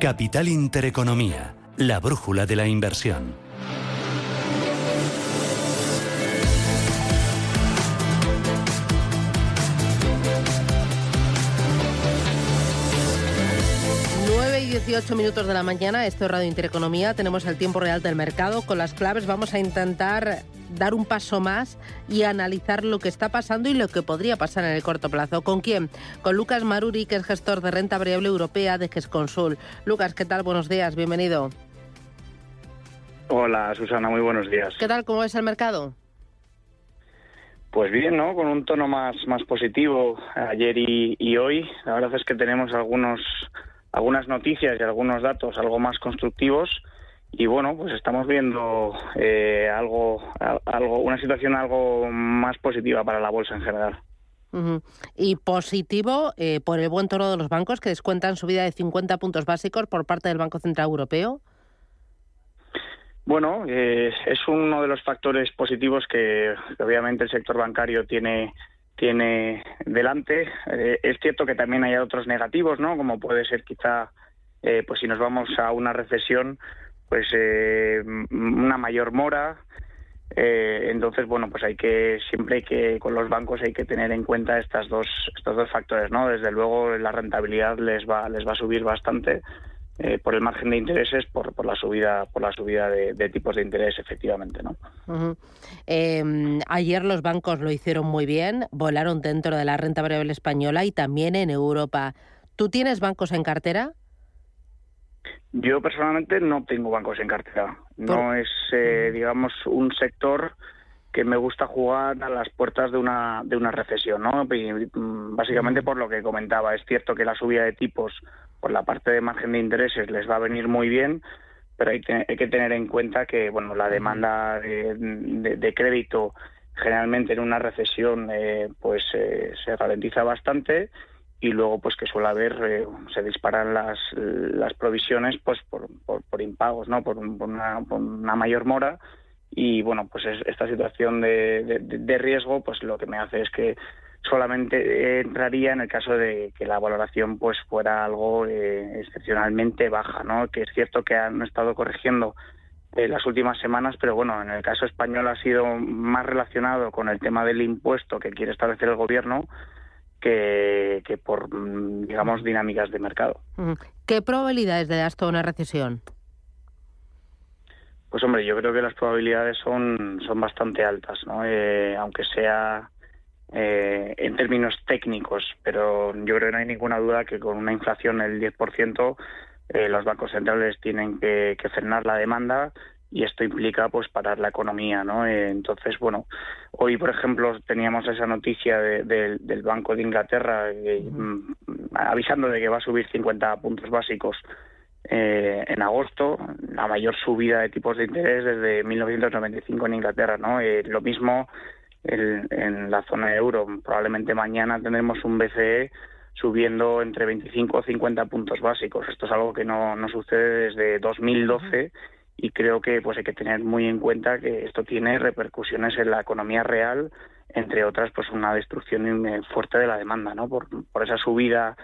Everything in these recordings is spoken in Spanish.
Capital Intereconomía, la brújula de la inversión. 18 minutos de la mañana, esto es Radio Intereconomía, tenemos el tiempo real del mercado. Con las claves vamos a intentar dar un paso más y analizar lo que está pasando y lo que podría pasar en el corto plazo. ¿Con quién? Con Lucas Maruri, que es gestor de renta variable europea de GESConsul. Lucas, ¿qué tal? Buenos días, bienvenido. Hola, Susana, muy buenos días. ¿Qué tal? ¿Cómo es el mercado? Pues bien, ¿no? Con un tono más, más positivo ayer y, y hoy. La verdad es que tenemos algunos algunas noticias y algunos datos algo más constructivos. Y bueno pues estamos viendo eh, algo algo una situación algo más positiva para la bolsa en general. Y positivo eh, por el buen tono de los bancos que descuentan subida de 50 puntos básicos por parte del Banco Central Europeo. Bueno, eh, es uno de los factores positivos que obviamente el sector bancario tiene tiene delante. Eh, es cierto que también hay otros negativos, ¿no? Como puede ser quizá, eh, pues si nos vamos a una recesión, pues eh, una mayor mora. entonces, bueno, pues hay que siempre hay que con los bancos hay que tener en cuenta estas dos estos dos factores, ¿no? Desde luego la rentabilidad les va les va a subir bastante eh, por el margen de intereses, por, por la subida, por la subida de, tipos de interés, efectivamente, ¿no? Em, ayer los bancos lo hicieron muy bien, volaron dentro de la renta variable española y también en Europa. ¿Tú tienes bancos en cartera? Yo personalmente no tengo bancos en cartera. No es, eh, digamos, un sector que me gusta jugar a las puertas de una de una recesión, ¿no? Mm, básicamente por lo que comentaba, es cierto que la subida de tipos por la parte de margen de intereses les va a venir muy bien, pero hay, que tener en cuenta que bueno la demanda de, crédito generalmente en una recesión eh, pues eh, se ralentiza bastante y luego pues que suele haber eh, se disparan las, las provisiones pues por, por, impagos no por, una, por, una, mayor mora y bueno pues esta situación de, riesgo pues lo que me hace es que solamente entraría en el caso de que la valoración pues fuera algo eh, excepcionalmente baja no que es cierto que han estado corrigiendo eh, las últimas semanas pero bueno en el caso español ha sido más relacionado con el tema del impuesto que quiere establecer el gobierno que, por digamos dinámicas de mercado. Qué probabilidades de esto una recesión pues hombre, yo creo que las probabilidades son, son bastante altas, ¿no? Eh, aunque sea eh, en términos técnicos, pero yo creo que no hay ninguna duda que con una inflación del 10% eh, los bancos centrales tienen que, frenar la demanda y esto implica pues parar la economía, ¿no? entonces, bueno, hoy por ejemplo teníamos esa noticia del Banco de Inglaterra mm, avisando de que va a subir 50 puntos básicos eh, en agosto, la mayor subida de tipos de interés desde 1995 en Inglaterra, ¿no? Eh, lo mismo en la zona de euro. Probablemente mañana tendremos un BCE subiendo entre 25 o 50 puntos básicos. Esto es algo que no, no sucede desde 2012 y creo que pues hay que tener muy en cuenta que esto tiene repercusiones en la economía real, entre otras pues una destrucción fuerte de la demanda, ¿no? Por, por esa subida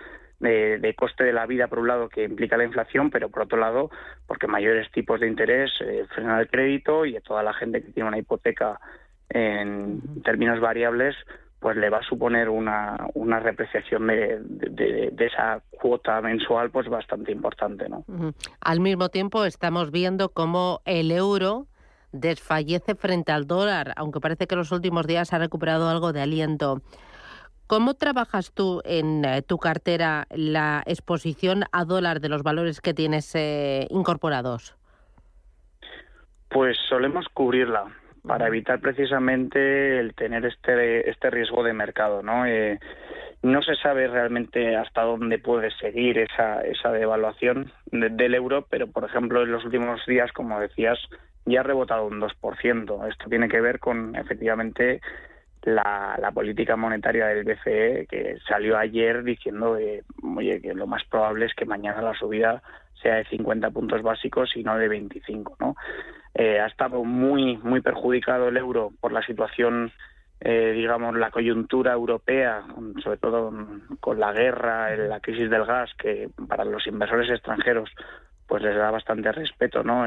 de, coste de la vida, por un lado, que implica la inflación, pero por otro lado, porque mayores tipos de interés eh, frenan el crédito y a toda la gente que tiene una hipoteca en términos variables, pues le va a suponer una, una repreciación de, de, esa cuota mensual pues bastante importante. ¿no? Al mismo tiempo estamos viendo cómo el euro desfallece frente al dólar, aunque parece que en los últimos días ha recuperado algo de aliento. ¿Cómo trabajas tú en eh, tu cartera la exposición a dólar de los valores que tienes eh, incorporados? Pues solemos cubrirla para evitar precisamente el tener este este riesgo de mercado, ¿no? Eh, no se sabe realmente hasta dónde puede seguir esa esa devaluación del euro, pero por ejemplo en los últimos días, como decías, ya ha rebotado un 2%. Esto tiene que ver con efectivamente la, política monetaria del BCE que salió ayer diciendo oye, que lo más probable es que mañana la subida sea de 50 puntos básicos y no de 25, ¿no? Eh, ha estado muy muy perjudicado el euro por la situación eh, digamos, la coyuntura europea, sobre todo con la guerra, la crisis del gas, que para los inversores extranjeros pues les da bastante respeto, ¿no?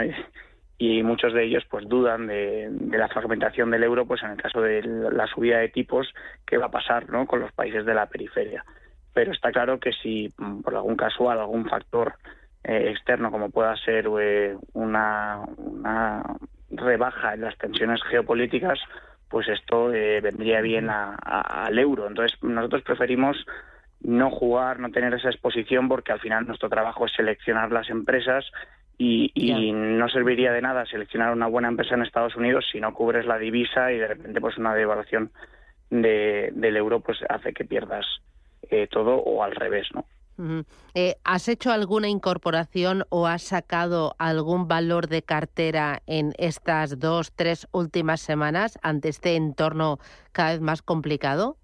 Y muchos de ellos pues dudan de, la fragmentación del euro pues en el caso de la subida de tipos qué va a pasar ¿no? con los países de la periferia pero está claro que si mm, por algún casual algún factor eh, externo como pueda ser eh, una, rebaja en las tensiones geopolíticas pues esto eh, vendría bien al euro entonces nosotros preferimos no jugar, no tener esa exposición, porque al final nuestro trabajo es seleccionar las empresas y, no serviría de nada seleccionar una buena empresa en Estados Unidos si no cubres la divisa y de repente pues una devaluación de, del euro pues hace que pierdas eh, todo o al revés, ¿no? Eh, ¿Has hecho alguna incorporación o has sacado algún valor de cartera en estas dos, tres últimas semanas ante este entorno cada vez más complicado?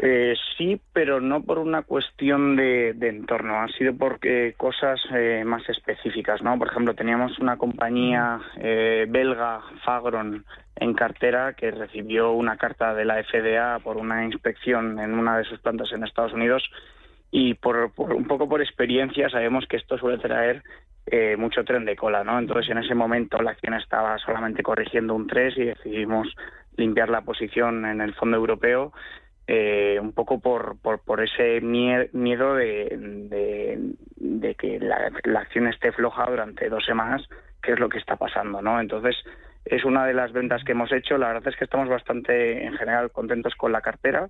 Eh, sí, pero no por una cuestión de, entorno, ha sido porque cosas eh, más específicas, ¿no? Por ejemplo, teníamos una compañía eh, belga, Fagron, en cartera que recibió una carta de la FDA por una inspección en una de sus plantas en Estados Unidos y por, un poco por experiencia sabemos que esto suele traer eh, mucho tren de cola, ¿no? Entonces en ese momento la acción estaba solamente corrigiendo un 3 y decidimos limpiar la posición en el fondo europeo eh, un poco por, por, por ese miedo de, de, que la, acción esté floja durante dos semanas, que es lo que está pasando, ¿no? Entonces, es una de las ventas que hemos hecho. La verdad es que estamos bastante, en general, contentos con la cartera,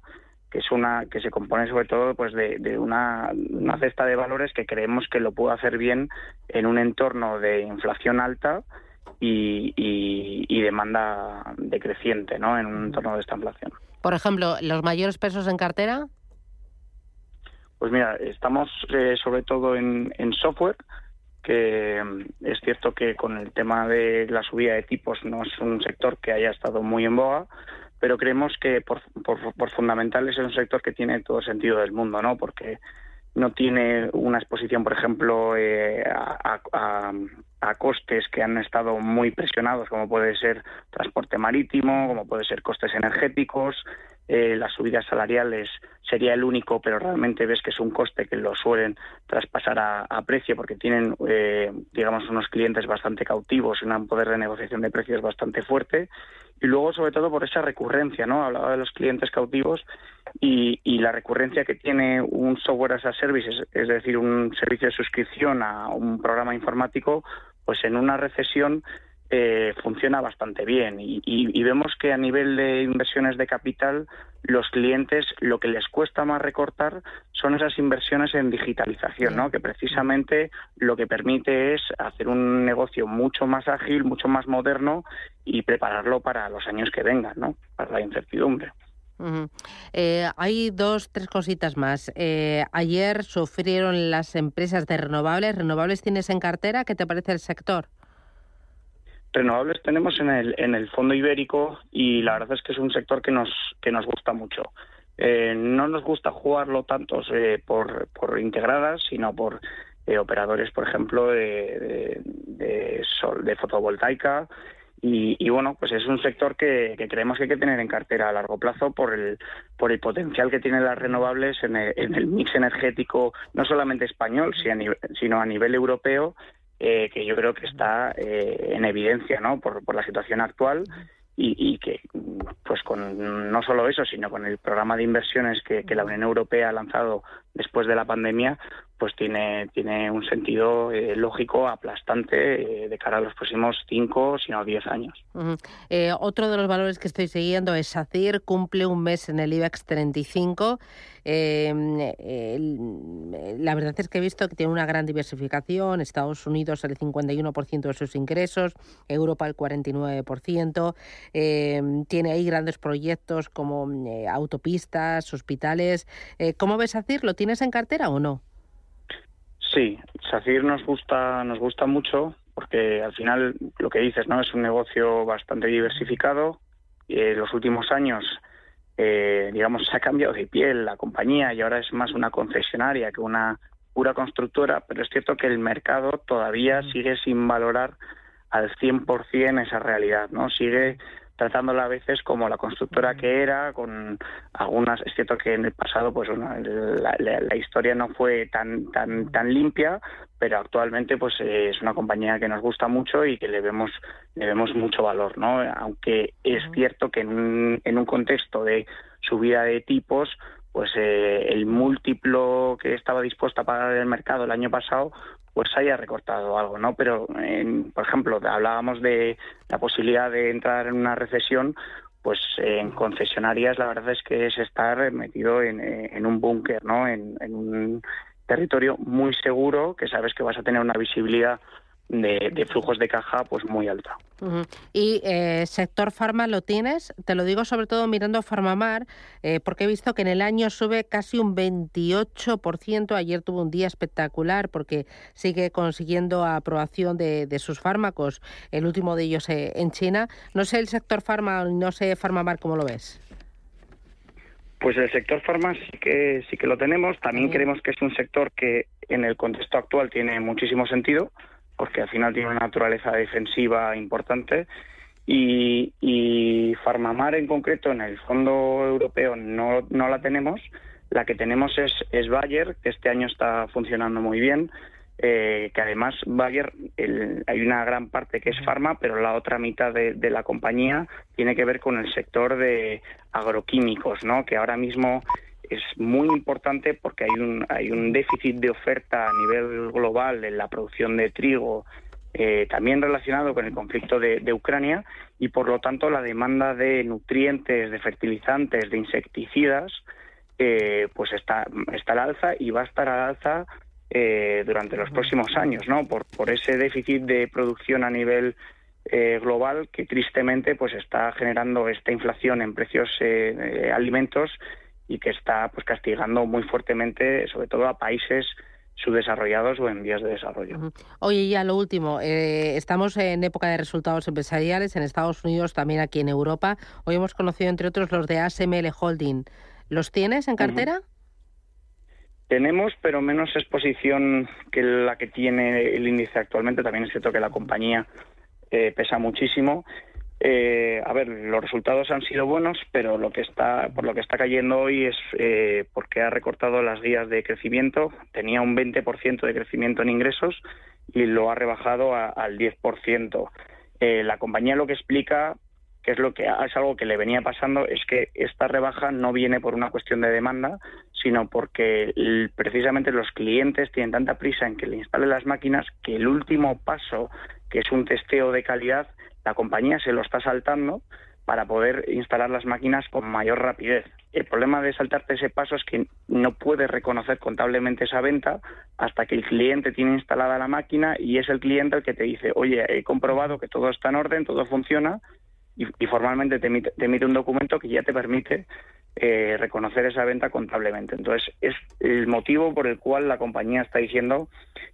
que es una que se compone sobre todo pues de, de una, una cesta de valores que creemos que lo puede hacer bien en un entorno de inflación alta y, y, y demanda decreciente, ¿no? En un entorno de esta inflación. Por ejemplo, ¿los mayores pesos en cartera? Pues mira, estamos eh, sobre todo en, software, que mm, es cierto que con el tema de la subida de tipos no es un sector que haya estado muy en boga, pero creemos que por, por, fundamentales es un sector que tiene todo sentido del mundo, ¿no? Porque no tiene una exposición, por ejemplo, eh, a, a, costes que han estado muy presionados, como puede ser transporte marítimo, como puede ser costes energéticos. Eh, las subidas salariales sería el único, pero realmente ves que es un coste que lo suelen traspasar a, precio porque tienen, eh, digamos, unos clientes bastante cautivos y un poder de negociación de precios bastante fuerte. Y luego, sobre todo, por esa recurrencia, ¿no? Hablaba de los clientes cautivos y, y, la recurrencia que tiene un software as a service, es, decir, un servicio de suscripción a un programa informático, pues en una recesión eh, funciona bastante bien y, y, vemos que a nivel de inversiones de capital los clientes lo que les cuesta más recortar son esas inversiones en digitalización, ¿no? que precisamente lo que permite es hacer un negocio mucho más ágil, mucho más moderno y prepararlo para los años que vengan, ¿no? para la incertidumbre. Eh, hay dos, tres cositas más. Eh, ayer sufrieron las empresas de renovables. ¿Renovables tienes en cartera? ¿Qué te parece el sector? Renovables tenemos en el, en el fondo ibérico y la verdad es que es un sector que nos, que nos gusta mucho. Eh, no nos gusta jugarlo tanto por, por integradas, sino por operadores, por ejemplo, de, de, sol, de fotovoltaica, y, bueno, pues es un sector que, creemos que hay que tener en cartera a largo plazo por el, por el potencial que tienen las renovables en el, mix energético, no solamente español, sino a nivel europeo, eh, que yo creo que está eh, en evidencia ¿no? por, por la situación actual y, que pues con no solo eso sino con el programa de inversiones que, la Unión Europea ha lanzado después de la pandemia pues tiene tiene un sentido eh, lógico aplastante eh, de cara a los próximos cinco sino diez años eh, otro de los valores que estoy siguiendo es SACIR cumple un mes en el IBEX 35 Em, la verdad es que he visto que tiene una gran diversificación. Estados Unidos el 51% de sus ingresos, Europa el 49%. Em, tiene ahí grandes proyectos como eh, autopistas, hospitales. Eh, ¿Cómo ves SACIR? ¿Lo tienes en cartera o no? Sí, SACIR nos gusta, nos gusta mucho porque al final lo que dices, ¿no? Es un negocio bastante diversificado. En los últimos años eh, digamos, se ha cambiado de piel la compañía y ahora es más una concesionaria que una pura constructora, pero es cierto que el mercado todavía sigue sin valorar al 100% esa realidad, ¿no? Sigue tratándola a veces como la constructora que era, con algunas, es cierto que en el pasado pues la, historia no fue tan tan tan limpia, pero actualmente pues es una compañía que nos gusta mucho y que le vemos le vemos mucho valor, ¿no? Aunque es cierto que en un, en un contexto de subida de tipos pues eh, el múltiplo que estaba dispuesto a pagar el mercado el año pasado pues haya recortado algo, ¿no? Pero, por ejemplo, hablábamos de la posibilidad de entrar en una recesión, pues en concesionarias la verdad es que es estar metido en, un búnker, ¿no? en, un territorio muy seguro, que sabes que vas a tener una visibilidad de, flujos de caja pues muy alta. ¿Y eh, sector farma lo tienes? Te lo digo sobre todo mirando Farmamar, eh, porque he visto que en el año sube casi un 28%. Ayer tuvo un día espectacular porque sigue consiguiendo aprobación de, sus fármacos, el último de ellos eh, en China. No sé el sector farma, no sé Farmamar, ¿cómo lo ves? Pues el sector farma sí que sí que lo tenemos. También creemos que es un sector que en el contexto actual tiene muchísimo sentido porque al final tiene una naturaleza defensiva importante. Y, y Farmamar en concreto, en el Fondo Europeo, no, no la tenemos. La que tenemos es, es Bayer, que este año está funcionando muy bien. Eh, que además Bayer hay una gran parte que es farma, pero la otra mitad de, de, la compañía tiene que ver con el sector de agroquímicos, ¿no? que ahora mismo es muy importante porque hay un, hay un déficit de oferta a nivel global en la producción de trigo, eh, también relacionado con el conflicto de, Ucrania, y por lo tanto la demanda de nutrientes, de fertilizantes, de insecticidas, eh, pues está, está al alza y va a estar al alza eh, durante los próximos años, ¿no? Por, por ese déficit de producción a nivel global que tristemente pues está generando esta inflación en precios de alimentos y que está pues castigando muy fuertemente, sobre todo a países subdesarrollados o en vías de desarrollo. Oye, ya lo último, eh, estamos en época de resultados empresariales en Estados Unidos, también aquí en Europa. Hoy hemos conocido, entre otros, los de ASML Holding. ¿Los tienes en cartera? Tenemos, pero menos exposición que la que tiene el índice actualmente. También es cierto que la compañía eh, pesa muchísimo eh, a ver, los resultados han sido buenos, pero lo que está, por lo que está cayendo hoy es eh, porque ha recortado las guías de crecimiento. Tenía un 20% de crecimiento en ingresos y lo ha rebajado al 10%. Eh, la compañía lo que explica, que es lo que es algo que le venía pasando, es que esta rebaja no viene por una cuestión de demanda, sino porque precisamente los clientes tienen tanta prisa en que le instalen las máquinas que el último paso, que es un testeo de calidad, la compañía se lo está saltando para poder instalar las máquinas con mayor rapidez. El problema de saltarte ese paso es que no puedes reconocer contablemente esa venta hasta que el cliente tiene instalada la máquina y es el cliente el que te dice, oye, he comprobado que todo está en orden, todo funciona y, formalmente te emite, un documento que ya te permite eh, reconocer esa venta contablemente. Entonces, es el motivo por el cual la compañía está diciendo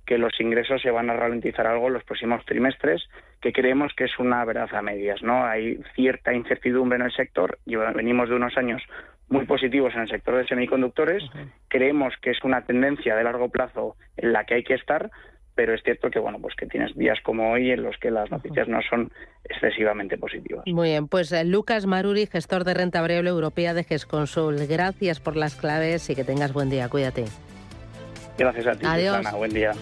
que los ingresos se van a ralentizar algo en los próximos trimestres, que creemos que es una verdad a medias. ¿no? Hay cierta incertidumbre en el sector, venimos de unos años muy positivos en el sector de semiconductores, creemos que es una tendencia de largo plazo en la que hay que estar, pero es cierto que bueno pues que tienes días como hoy en los que las noticias no son excesivamente positivas. Muy bien, pues eh, Lucas Maruri, gestor de renta variable europea de GESConsul, gracias por las claves y que tengas buen día, cuídate. Gracias a ti, Ana, buen día.